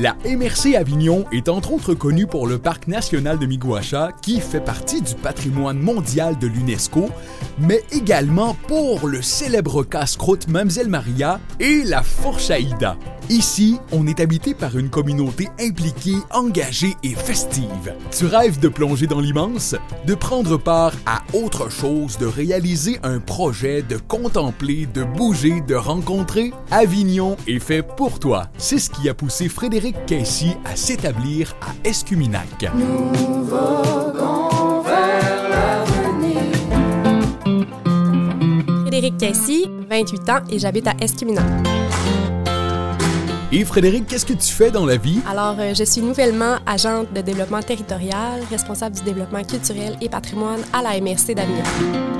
La MRC Avignon est entre autres connue pour le parc national de Miguacha, qui fait partie du patrimoine mondial de l'UNESCO, mais également pour le célèbre casse-croûte Mamselle Maria et la Fourche Aïda. Ici, on est habité par une communauté impliquée, engagée et festive. Tu rêves de plonger dans l'immense, de prendre part à autre chose, de réaliser un projet, de contempler, de bouger, de rencontrer? Avignon est fait pour toi. C'est ce qui a poussé Frédéric Casey à s'établir à Escuminac. Nous voguons vers l'avenir. Frédéric Casey, 28 ans et j'habite à Escuminac. Et Frédéric, qu'est-ce que tu fais dans la vie? Alors, euh, je suis nouvellement agente de développement territorial, responsable du développement culturel et patrimoine à la MRC d'Avignon.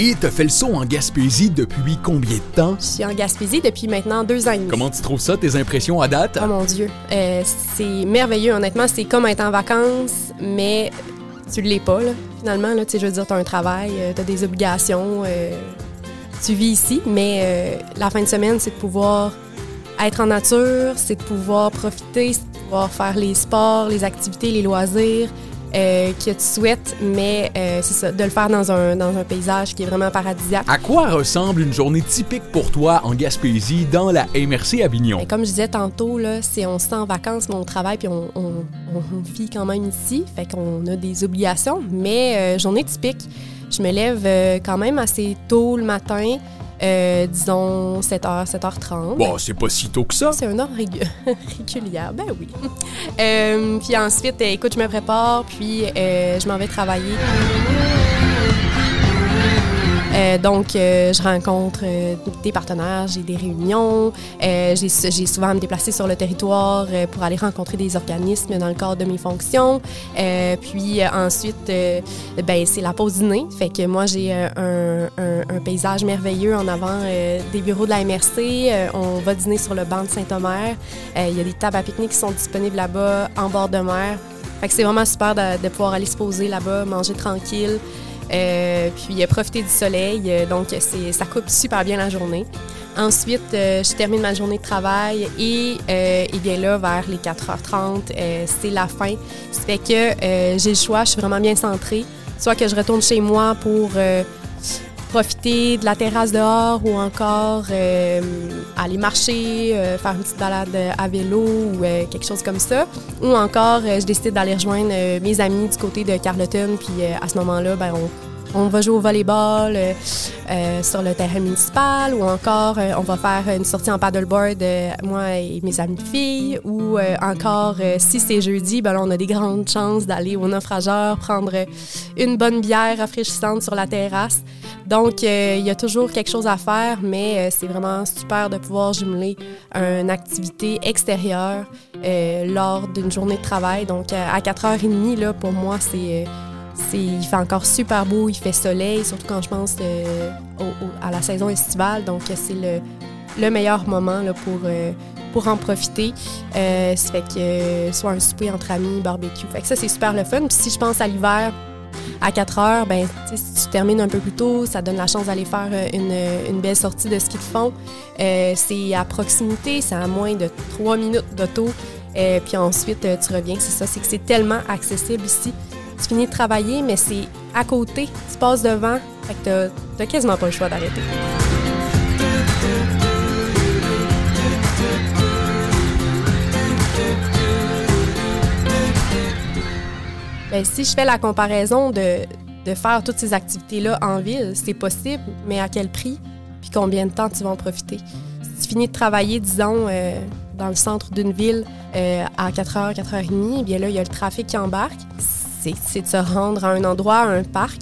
Et t'as fait le saut en Gaspésie depuis combien de temps? Je suis en Gaspésie depuis maintenant deux ans et demi. Comment tu trouves ça, tes impressions à date? Oh mon Dieu, euh, c'est merveilleux, honnêtement. C'est comme être en vacances, mais tu l'es pas, là, finalement. Là, Tu sais, je veux dire, tu as un travail, tu as des obligations, euh, tu vis ici, mais euh, la fin de semaine, c'est de pouvoir être en nature, c'est de pouvoir profiter, c'est de pouvoir faire les sports, les activités, les loisirs euh, que tu souhaites, mais euh, c'est ça, de le faire dans un, dans un paysage qui est vraiment paradisiaque. À quoi ressemble une journée typique pour toi en Gaspésie dans la MRC Avignon? Mais comme je disais tantôt, là, c'est on se sent en vacances, mais on travaille puis on, on- on vit quand même ici. Fait qu'on a des obligations. Mais euh, journée typique, je me lève euh, quand même assez tôt le matin, euh, disons 7h, 7h30. Bon, c'est pas si tôt que ça. C'est un heure régu- régulière, ben oui. Euh, puis ensuite, euh, écoute, je me prépare, puis euh, je m'en vais travailler. Euh, donc, euh, je rencontre euh, des partenaires, j'ai des réunions, j'ai souvent à me déplacer sur le territoire pour aller rencontrer des organismes dans le cadre de mes fonctions. Puis ensuite, ben, c'est la pause dîner. Fait que moi, j'ai un, paysage merveilleux en avant des bureaux de la MRC. On va dîner sur le banc de Saint-Omer. Il y a des tables à pique-nique qui sont disponibles là-bas, en bord de mer. Fait que c'est vraiment super de pouvoir aller se poser là-bas, manger tranquille. Euh, puis profiter du soleil. Euh, donc, ça coupe super bien la journée. Ensuite, euh, je termine ma journée de travail et, euh, et bien là, vers les 4h30, euh, c'est la fin. Ça fait que j'ai le choix, je suis vraiment bien centrée. Soit que je retourne chez moi pour profiter de la terrasse dehors ou encore euh, aller marcher, euh, faire une petite balade à vélo ou euh, quelque chose comme ça. Ou encore, je décide d'aller rejoindre mes amis du côté de Carleton. Puis à ce moment-là, ben, on, on va jouer au volleyball euh, euh, sur le terrain municipal ou encore euh, on va faire une sortie en paddleboard, euh, moi et mes amis filles. Ou encore, si c'est jeudi, ben, là, on a des grandes chances d'aller au naufrageur, prendre une bonne bière rafraîchissante sur la terrasse. Donc, il y a toujours quelque chose à faire, mais c'est vraiment super de pouvoir jumeler une activité extérieure lors d'une journée de travail. Donc, à 4h30, là, pour moi, c'est... il fait encore super beau, il fait soleil, surtout quand je pense euh, à la saison estivale. Donc, c'est le, le meilleur moment pour, euh, pour en profiter. Euh, ça fait que euh, soit un souper entre amis, barbecue. Fait que ça, c'est super le fun. Puis si je pense à l'hiver, à 4 heures, ben, si tu termines un peu plus tôt, ça donne la chance d'aller faire une, belle sortie de ski de fond. C'est à proximité, c'est à moins de 3 minutes d'auto. Puis ensuite, tu reviens. C'est ça, c'est que c'est tellement accessible ici. Tu finis de travailler, mais c'est à côté. Tu passes devant. Fait que t'as- quasiment pas le choix d'arrêter. Ben, si je fais la comparaison de, de faire toutes ces activités-là en ville, c'est possible, mais à quel prix? Puis combien de temps tu vas en profiter? Si tu finis de travailler, disons, euh, dans le centre d'une ville euh, à 4h, 4h30, eh bien là, il y a le trafic qui embarque. C'est de se rendre à un endroit, à un parc.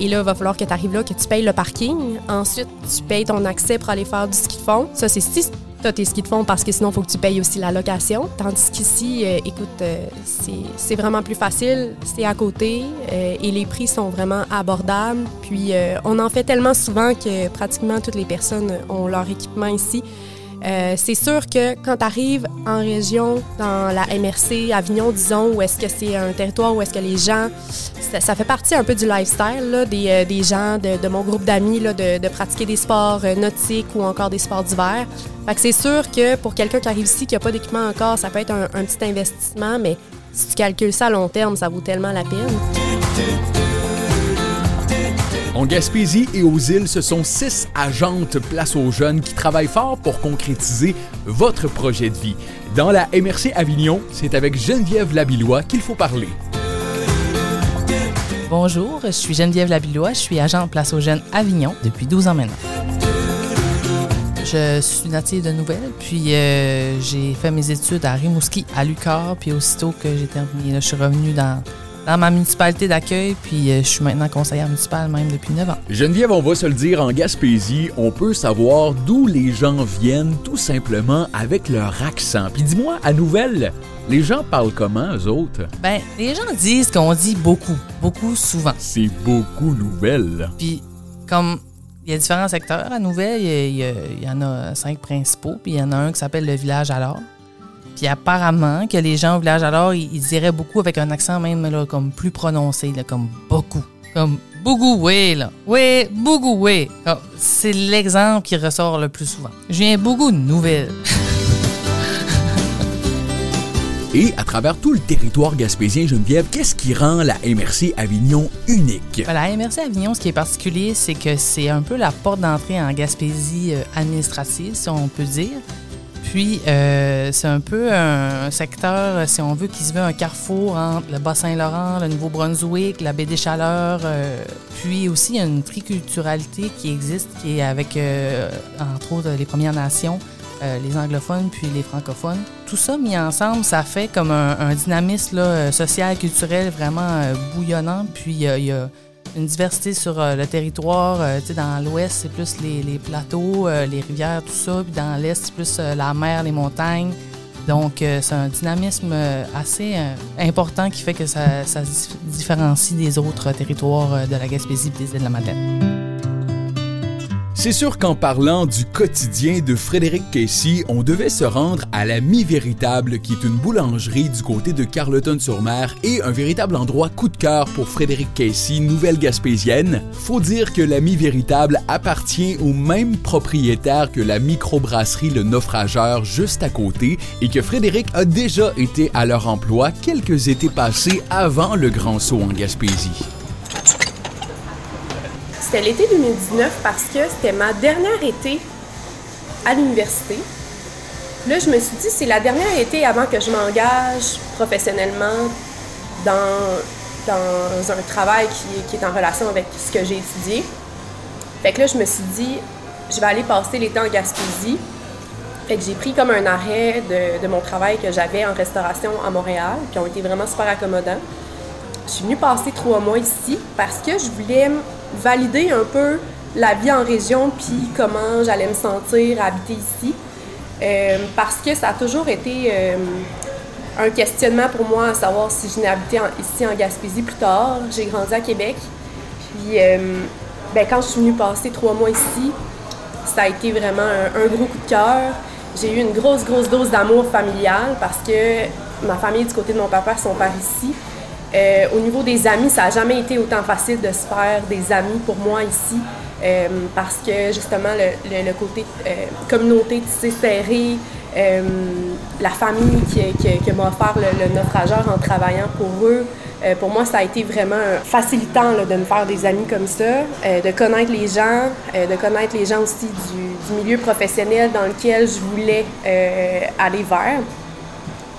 Et là, il va falloir que tu arrives là, que tu payes le parking. Ensuite, tu payes ton accès pour aller faire du ski de fond. Ça, c'est si tu as tes skis de fond parce que sinon, il faut que tu payes aussi la location. Tandis qu'ici, euh, écoute, euh, c'est- vraiment plus facile. C'est à côté euh, et les prix sont vraiment abordables. Puis, on en fait tellement souvent que pratiquement toutes les personnes ont leur équipement ici. Euh, c'est sûr que quand tu arrives en région, dans la MRC, Avignon, disons, où est-ce que c'est un territoire où est-ce que les gens, ça, fait partie un peu du lifestyle des, euh, des, gens, de, mon groupe d'amis, de, pratiquer des sports euh, nautiques ou encore des sports d'hiver. Fait que c'est sûr que pour quelqu'un qui arrive ici, qui n'a pas d'équipement encore, ça peut être un petit investissement, mais si tu calcules ça à long terme, ça vaut tellement la peine. En Gaspésie et aux îles, ce sont six agentes Place aux jeunes qui travaillent fort pour concrétiser votre projet de vie. Dans la MRC Avignon, c'est avec Geneviève Labillois qu'il faut parler. Bonjour, je suis Geneviève Labillois, je suis agente Place aux jeunes Avignon depuis 12 ans maintenant. Je suis native de Nouvelle, puis euh, j'ai fait mes études à Rimouski, à Lucar, puis aussitôt que j'ai terminé, je suis revenue dans dans ma municipalité d'accueil, puis euh, je suis maintenant conseillère municipale même depuis 9 ans. Geneviève, on va se le dire, en Gaspésie, on peut savoir d'où les gens viennent tout simplement avec leur accent. Puis dis-moi, à Nouvelle, les gens parlent comment, eux autres? Ben, les gens disent qu'on dit beaucoup, beaucoup souvent. C'est beaucoup Nouvelle. Puis, comme il y a différents secteurs à Nouvelle, il y, y en a cinq principaux, puis il y en a un qui s'appelle le village alors. Puis apparemment que les gens au village alors, ils, diraient beaucoup avec un accent même là, comme plus prononcé, là, comme beaucoup. Comme beaucoup, oui, là. Oui, beaucoup, oui. C'est l'exemple qui ressort le plus souvent. Je viens beaucoup de nouvelles. Et à travers tout le territoire gaspésien, Geneviève, qu'est-ce qui rend la MRC Avignon unique? Ben, la MRC Avignon, ce qui est particulier, c'est que c'est un peu la porte d'entrée en Gaspésie euh, administrative, si on peut dire. Puis, euh, c'est un peu un secteur, si on veut, qui se veut un carrefour entre le Bas-Saint-Laurent, le Nouveau-Brunswick, la baie des Chaleurs. Euh, puis aussi, il y a une triculturalité qui existe, qui est avec, euh, entre autres, les Premières Nations, les anglophones, puis les francophones. Tout ça mis ensemble, ça fait comme un, dynamisme social, culturel vraiment bouillonnant. Puis, il y a une diversité sur euh, le territoire. Euh, dans l'ouest, c'est plus les, plateaux, euh, les rivières, tout ça. Puis dans l'est, c'est plus la mer, les montagnes. Donc, c'est un dynamisme assez important qui fait que ça, se différencie des autres territoires de la Gaspésie et des îles de la Madeleine. C'est sûr qu'en parlant du quotidien de Frédéric Casey, on devait se rendre à la Mi-Véritable, qui est une boulangerie du côté de Carleton-sur-Mer et un véritable endroit coup de cœur pour Frédéric Casey, nouvelle gaspésienne. Faut dire que la Mi-Véritable appartient au même propriétaire que la microbrasserie Le Naufrageur juste à côté et que Frédéric a déjà été à leur emploi quelques étés passés avant le grand saut en Gaspésie. C'était l'été 2019 parce que c'était ma dernière été à l'université. Là, je me suis dit, c'est la dernière été avant que je m'engage professionnellement dans, dans un travail qui, est en relation avec ce que j'ai étudié. Fait que là, je me suis dit, je vais aller passer l'été en Gaspésie. Fait que j'ai pris comme un arrêt de, de mon travail que j'avais en restauration à Montréal, qui ont été vraiment super accommodants. Je suis venue passer trois mois ici parce que je voulais valider un peu la vie en région puis comment j'allais me sentir habiter ici. Euh, parce que ça a toujours été euh, un questionnement pour moi à savoir si je habiter ici en Gaspésie plus tard. J'ai grandi à Québec. Puis euh, ben, quand je suis venue passer trois mois ici, ça a été vraiment un, un gros coup de cœur. J'ai eu une grosse, grosse dose d'amour familial parce que ma famille du côté de mon papa sont par ici. Euh, au niveau des amis, ça n'a jamais été autant facile de se faire des amis pour moi ici. Euh, parce que justement, le, côté euh, communauté tissée serrée, la famille qui, m'a offert le, naufrageur en travaillant pour eux, pour moi, ça a été vraiment facilitant de me faire des amis comme ça, de connaître les gens, de connaître les gens aussi du, milieu professionnel dans lequel je voulais aller vers.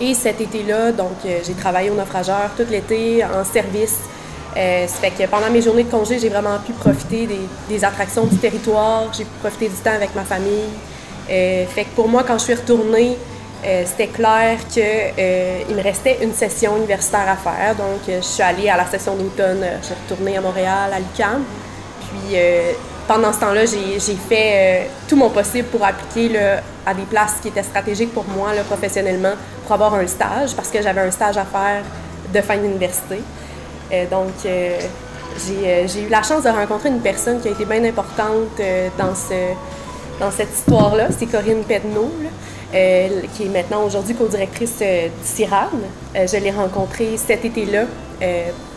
Et cet été-là, donc, euh, j'ai travaillé au naufrageur tout l'été en service. Euh, fait que pendant mes journées de congé, j'ai vraiment pu profiter des, attractions du territoire, j'ai pu profiter du temps avec ma famille. Euh, fait que pour moi, quand je suis retournée, c'était clair qu'il me restait une session universitaire à faire. Donc, je suis allée à la session d'automne, je suis retournée à Montréal, à l'UQAM. Puis, pendant ce temps-là, j'ai fait tout mon possible pour appliquer à des places qui étaient stratégiques pour moi professionnellement pour avoir un stage parce que j'avais un stage à faire de fin d'université. Euh, donc, euh, euh, j'ai eu la chance de rencontrer une personne qui a été bien importante dans, ce, dans cette histoire-là, c'est Corinne Pedneau, qui est maintenant aujourd'hui co-directrice euh, du CIRAD. Euh, je l'ai rencontrée cet été-là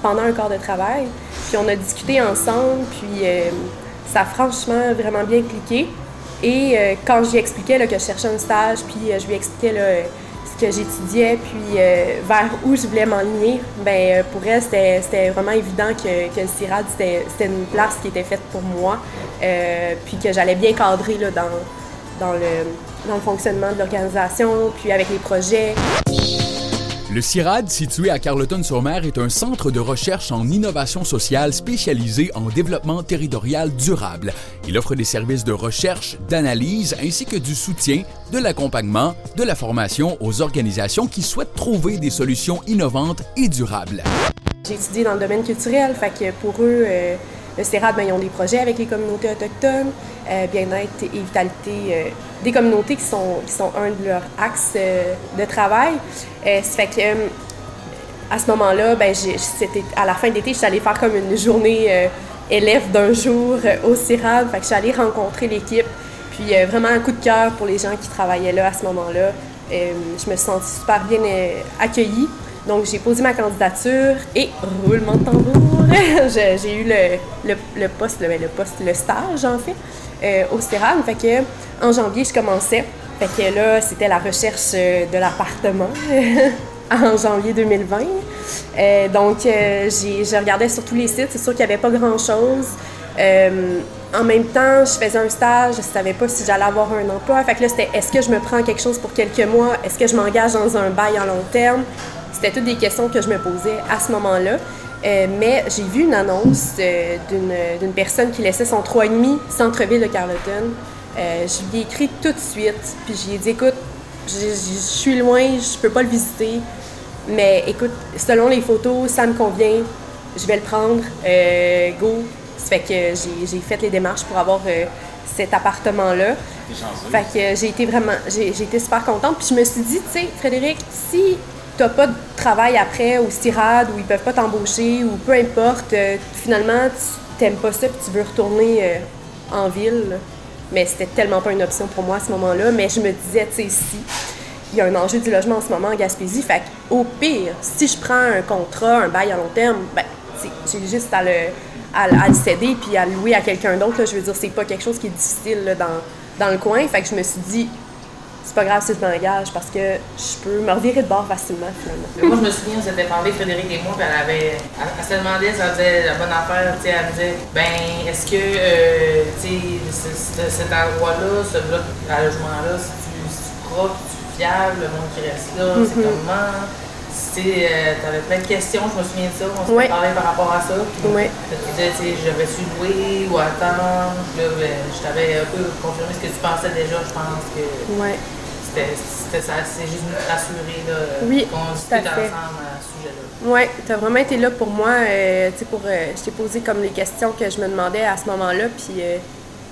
pendant un quart de travail. Puis on a discuté ensemble, puis ça a franchement vraiment bien cliqué. Et quand j'y expliquais là, que je cherchais un stage, puis je lui expliquais là, ce que j'étudiais, puis euh, vers où je voulais m'enligner, ben euh, pour elle, c'était vraiment évident que, que le CIRAD, c'était c'était une place qui était faite pour moi, euh, puis que j'allais bien cadrer là, dans, dans, le, dans le fonctionnement de l'organisation, puis avec les projets. Le CIRAD, situé à Carleton-sur-Mer, est un centre de recherche en innovation sociale spécialisé en développement territorial durable. Il offre des services de recherche, d'analyse ainsi que du soutien, de l'accompagnement, de la formation aux organisations qui souhaitent trouver des solutions innovantes et durables. J'ai étudié dans le domaine culturel, fait que pour eux, euh, le CERAD, ben, ils ont des projets avec les communautés autochtones, euh, bien-être et vitalité euh, des communautés qui sont, qui sont un de leurs axes euh, de travail. Ça fait que à ce moment-là, ben, à la fin d'été, je suis allée faire comme une journée élève d'un jour au CIRAD. Fait que je suis allée rencontrer l'équipe. Puis vraiment un coup de cœur pour les gens qui travaillaient là à ce moment-là. Je me suis sentie super bien accueillie. Donc j'ai posé ma candidature et roulement de tambour, j'ai eu le, le, poste, le, le poste, le stage en fait, euh, au CIRAD. Fait que en janvier, je commençais. Fait que là, c'était la recherche euh, de l'appartement en janvier 2020. Euh, donc, euh, j'ai, regardais sur tous les sites. C'est sûr qu'il n'y avait pas grand-chose. En même temps, je faisais un stage. Je ne savais pas si j'allais avoir un emploi. Fait que là, c'était est-ce que je me prends quelque chose pour quelques mois? Est-ce que je m'engage dans un bail à long terme? C'était toutes des questions que je me posais à ce moment-là. Euh, mais j'ai vu une annonce euh, d'une, personne qui laissait son 3,5 centre-ville de Carleton. Euh, je lui ai écrit tout de suite, puis j'ai dit écoute, je, suis loin, je peux pas le visiter, mais écoute, selon les photos, ça me convient, je vais le prendre, go. Ça fait que j'ai, fait les démarches pour avoir cet appartement-là. Fait que j'ai été vraiment, j'ai été super contente. Puis je me suis dit, tu sais, Frédéric, si pas de travail après au CIRAD ou ils peuvent pas t'embaucher ou peu importe, euh, finalement tu t'aimes pas ça puis tu veux retourner euh, en ville. Mais c'était tellement pas une option pour moi à ce moment-là. Mais je me disais, tu sais, si il y a un enjeu du logement en ce moment en Gaspésie, fait au pire, si je prends un contrat, un bail à long terme, ben, j'ai juste à le, à, le- céder puis à le louer à quelqu'un d'autre. Je veux dire, c'est pas quelque chose qui est difficile dans, dans le coin. Fait que je me suis dit, c'est pas grave si je m'engage parce que je peux me revirer de bord facilement finalement. Moi, je me souviens, on s'était parlé, Frédéric et moi, puis elle avait. Elle, elle se demandait, ça faisait la bonne affaire, tu sais, elle me disait, ben, est-ce que, euh, tu sais, ce- ce- cet endroit-là, ce bloc à logement-là, si tu, si tu propre, si tu fiable, le monde qui reste là, c'est comment? Tu sais, euh, t'avais plein de questions, je me souviens de ça, on s'était Ouais. parlé par rapport à ça. Puis, Ouais. Tu disais, tu sais, j'avais su louer ou attendre, là, ben, je t'avais un peu confirmé ce que tu pensais déjà, je pense que Ouais. c'était ça, c'est juste nous rassurer, Oui, qu'on discute ensemble à ce sujet-là. Ouais, t'as vraiment été là pour moi. euh, tu sais, pour, euh, je t'ai posé comme les questions que je me demandais à ce moment-là, puis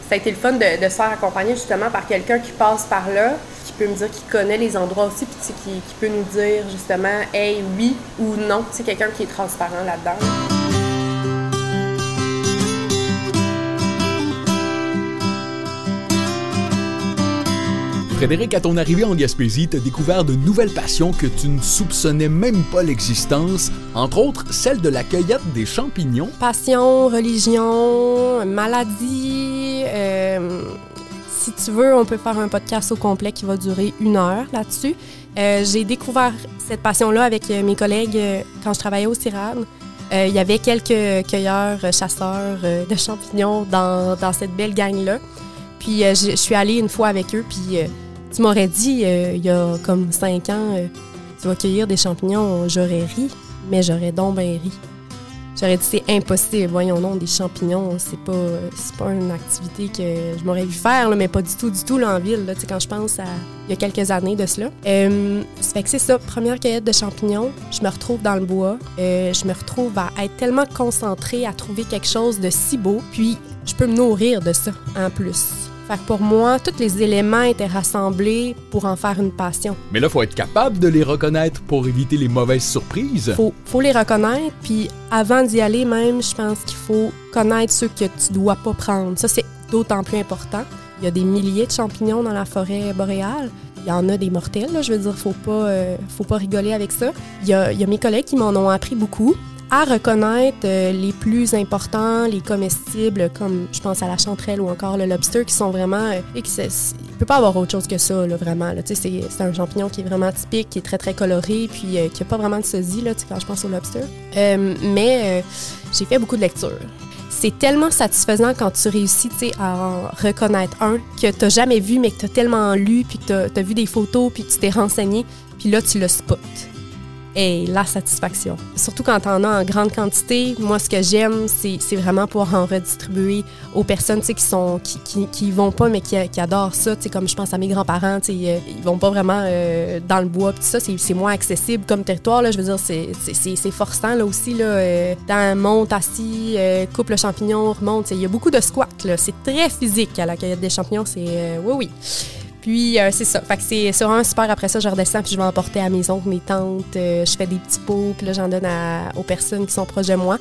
ça a été le fun de, de se faire accompagner justement par quelqu'un qui passe par là, peut me dire qu'il connaît les endroits aussi, puis tu qui, qui peut nous dire justement, hey, oui ou non. C'est quelqu'un qui est transparent là-dedans. Frédéric, à ton arrivée en Gaspésie, t'as découvert de nouvelles passions que tu ne soupçonnais même pas l'existence, entre autres celle de la cueillette des champignons. Passion, religion, maladie. euh, si tu veux, on peut faire un podcast au complet qui va durer une heure là-dessus. Euh, J'ai découvert cette passion-là avec euh, mes collègues euh, quand je travaillais au CIRAD. Il y avait quelques cueilleurs, chasseurs de champignons dans, dans cette belle gang-là. Puis je suis allée une fois avec eux, puis tu m'aurais dit, il y a comme cinq ans, tu vas cueillir des champignons, j'aurais ri, mais j'aurais donc bien ri. J'aurais dit c'est impossible, voyons non, des champignons, c'est pas pas une activité que je m'aurais vu faire, mais pas du tout, du tout là, en ville, là, quand je pense à il y a quelques années de cela. Euh, ça fait que c'est ça, première cueillette de champignons, je me retrouve dans le bois, euh, je me retrouve à être tellement concentrée à trouver quelque chose de si beau, puis je peux me nourrir de ça en plus. Fait que pour moi, tous les éléments étaient rassemblés pour en faire une passion. Mais là, faut être capable de les reconnaître pour éviter les mauvaises surprises. faut, faut les reconnaître, puis avant d'y aller même, je pense qu'il faut connaître ceux que tu dois pas prendre. Ça, c'est d'autant plus important. Il y a des milliers de champignons dans la forêt boréale. Il y en a des mortels, là, je veux dire, faut pas, euh, faut pas rigoler avec ça. Il y a, il y a mes collègues qui m'en ont appris beaucoup à reconnaître euh, les plus importants, les comestibles, comme je pense à la chanterelle ou encore le lobster, qui sont vraiment... euh, et qui il peut pas avoir autre chose que ça, là, vraiment. là. C'est c'est un champignon qui est vraiment typique, qui est très, très coloré, puis euh, qui a pas vraiment de sosie, là, quand je pense au lobster. Euh, mais euh, j'ai fait beaucoup de lectures. C'est tellement satisfaisant quand tu réussis à en reconnaître un que tu jamais vu, mais que tu as tellement lu, puis que tu as, vu des photos, puis que tu t'es renseigné, puis là, tu le spots. Et la satisfaction. Surtout quand tu en as en grande quantité, moi, ce que j'aime, c'est vraiment pouvoir en redistribuer aux personnes qui sont qui, qui, qui vont pas, mais qui, adorent ça. Comme je pense à mes grands-parents, euh, ils vont pas vraiment euh, dans le bois. Ça, c'est moins accessible comme territoire. Je veux dire, c'est- forçant là aussi. Là, euh, dans, monte assis, euh, coupe le champignon, remonte. Il y a beaucoup de squats. C'est très physique à la cueillette des champignons. C'est euh, oui, oui. Puis euh, c'est ça. Fait que c'est c'est vraiment super. Après ça, je redescends puis je vais emporter à mes oncles, mes tantes. Euh, je fais des petits pots puis là, j'en donne aux personnes qui sont proches de moi.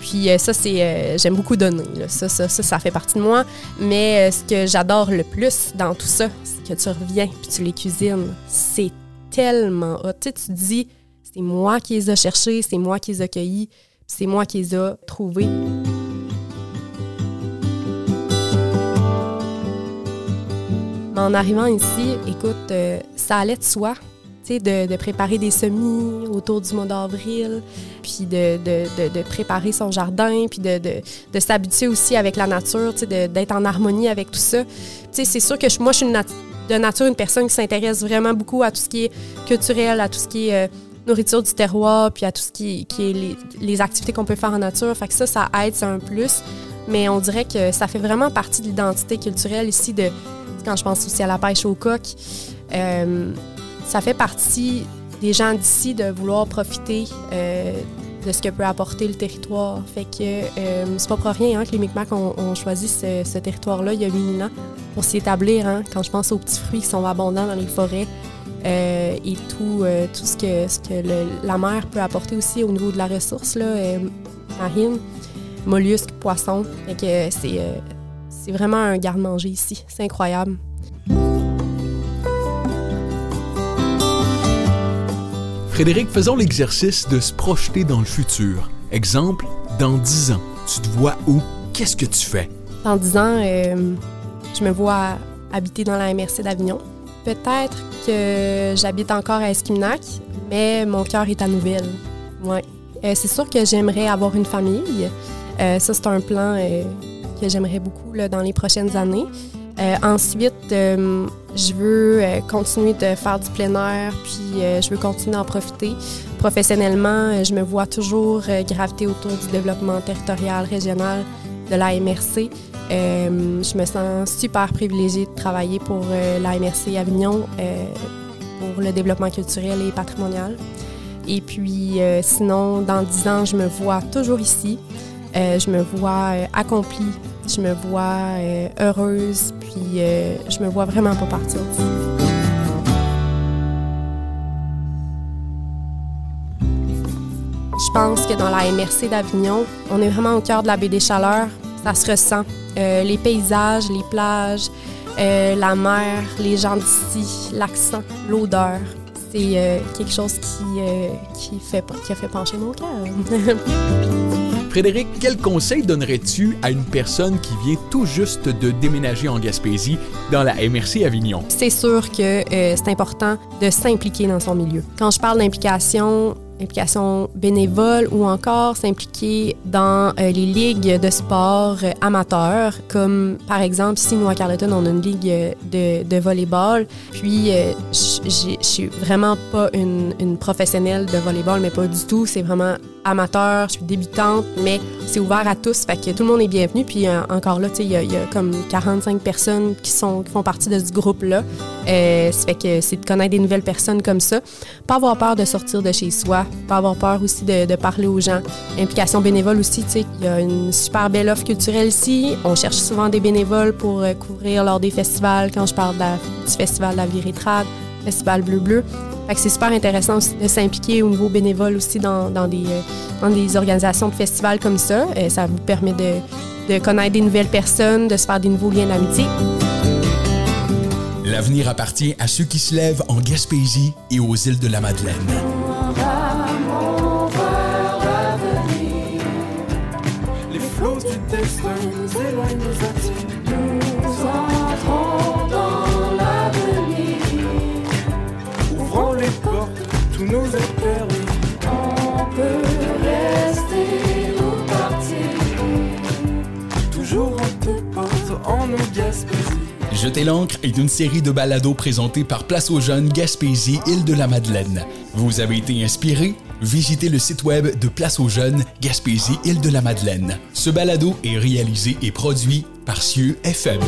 Puis euh, ça, c'est euh, j'aime beaucoup donner. là. Ça, ça, ça, ça fait partie de moi. Mais euh, ce que j'adore le plus dans tout ça, c'est que tu reviens puis tu les cuisines. C'est tellement hot. Tu sais, tu te dis, c'est moi qui les ai cherchés, c'est moi qui les ai cueillis, c'est moi qui les ai trouvés. En arrivant ici, écoute, euh, ça allait de soi. tu sais, De, de préparer des semis autour du mois d'avril, puis de, préparer son jardin, puis de, s'habituer aussi avec la nature, tu sais, d'être en harmonie avec tout ça. Tu sais, C'est sûr que moi, je suis de nature une personne qui s'intéresse vraiment beaucoup à tout ce qui est culturel, à tout ce qui est euh, nourriture du terroir, puis à tout ce qui, qui est les, les activités qu'on peut faire en nature. Fait que ça, ça aide, c'est un plus. Mais on dirait que ça fait vraiment partie de l'identité culturelle ici de quand je pense aussi à la pêche au coq. euh, ça fait partie des gens d'ici de vouloir profiter euh, de ce que peut apporter le territoire. Fait que euh, c'est pas pour rien que les Micmacs ont, choisi ce, territoire-là il y a 8000 ans pour s'y établir. hein. Quand je pense aux petits fruits qui sont abondants dans les forêts euh, et tout, tout ce que, la mer peut apporter aussi au niveau de la ressource là, marine, mollusques, poissons. Fait que c'est c'est vraiment un garde-manger ici. C'est incroyable. Frédéric, faisons l'exercice de se projeter dans le futur. Exemple, dans 10 ans, tu te vois où? Qu'est-ce que tu fais? Dans 10 ans, euh, je me vois habiter dans la MRC d'Avignon. Peut-être que j'habite encore à Esquiminac, mais mon cœur est à Nouvelle. Ouais. Euh, c'est sûr que j'aimerais avoir une famille. Euh, ça, c'est un plan euh, que j'aimerais beaucoup là, dans les prochaines années. Euh, ensuite, euh, je veux euh, continuer de faire du plein air, puis je veux continuer d'en profiter. Professionnellement, je me vois toujours graviter autour du développement territorial, régional de la MRC. Euh, je me sens super privilégiée de travailler pour euh, la MRC Avignon pour le développement culturel et patrimonial. Et puis, sinon, dans 10 ans, je me vois toujours ici. Euh, je me vois euh, accomplie. Je me vois euh, heureuse. Puis, je me vois vraiment pas partir. Je pense que dans la MRC d'Avignon, on est vraiment au cœur de la baie des Chaleurs. Ça se ressent. Les paysages, les plages, la mer, les gens d'ici, l'accent, l'odeur. C'est quelque chose qui, qui a fait pencher mon cœur. Frédéric, quel conseil donnerais-tu à une personne qui vient tout juste de déménager en Gaspésie dans la MRC Avignon? c'est sûr que euh, c'est important de s'impliquer dans son milieu. Quand je parle d'implication, implication bénévole ou encore s'impliquer dans euh, les ligues de sport euh, amateurs, comme par exemple ici, nous à Carleton, on a une ligue de, de volleyball. Puis, je suis vraiment pas une, une professionnelle de volleyball, mais pas du tout. C'est vraiment amateur, je suis débutante, mais c'est ouvert à tous, fait que tout le monde est bienvenu. Puis euh, encore là, il y, a- comme 45 personnes qui, sont, qui font partie de ce groupe-là. Euh, fait que c'est de connaître des nouvelles personnes comme ça. Pas avoir peur de sortir de chez soi, pas avoir peur aussi de, parler aux gens. Implication bénévole aussi, tu sais, il y a une super belle offre culturelle ici. On cherche souvent des bénévoles pour euh, couvrir lors des festivals. Quand je parle du festival de la Vie Rétrade, festival Bleu Bleu. Fait que c'est super intéressant aussi de s'impliquer au niveau bénévole aussi dans, dans des, euh, dans organisations de festivals comme ça. Euh, ça vous permet de, de connaître des nouvelles personnes, de se faire des nouveaux liens d'amitié. L'avenir appartient à ceux qui se lèvent en Gaspésie et aux îles de la Madeleine. Jeter l'encre est une série de balados présentés par Place aux Jeunes Gaspésie Île de la Madeleine. Vous avez été inspiré? Visitez le site web de Place aux Jeunes Gaspésie Île de la Madeleine. Ce balado est réalisé et produit par Cieux FM.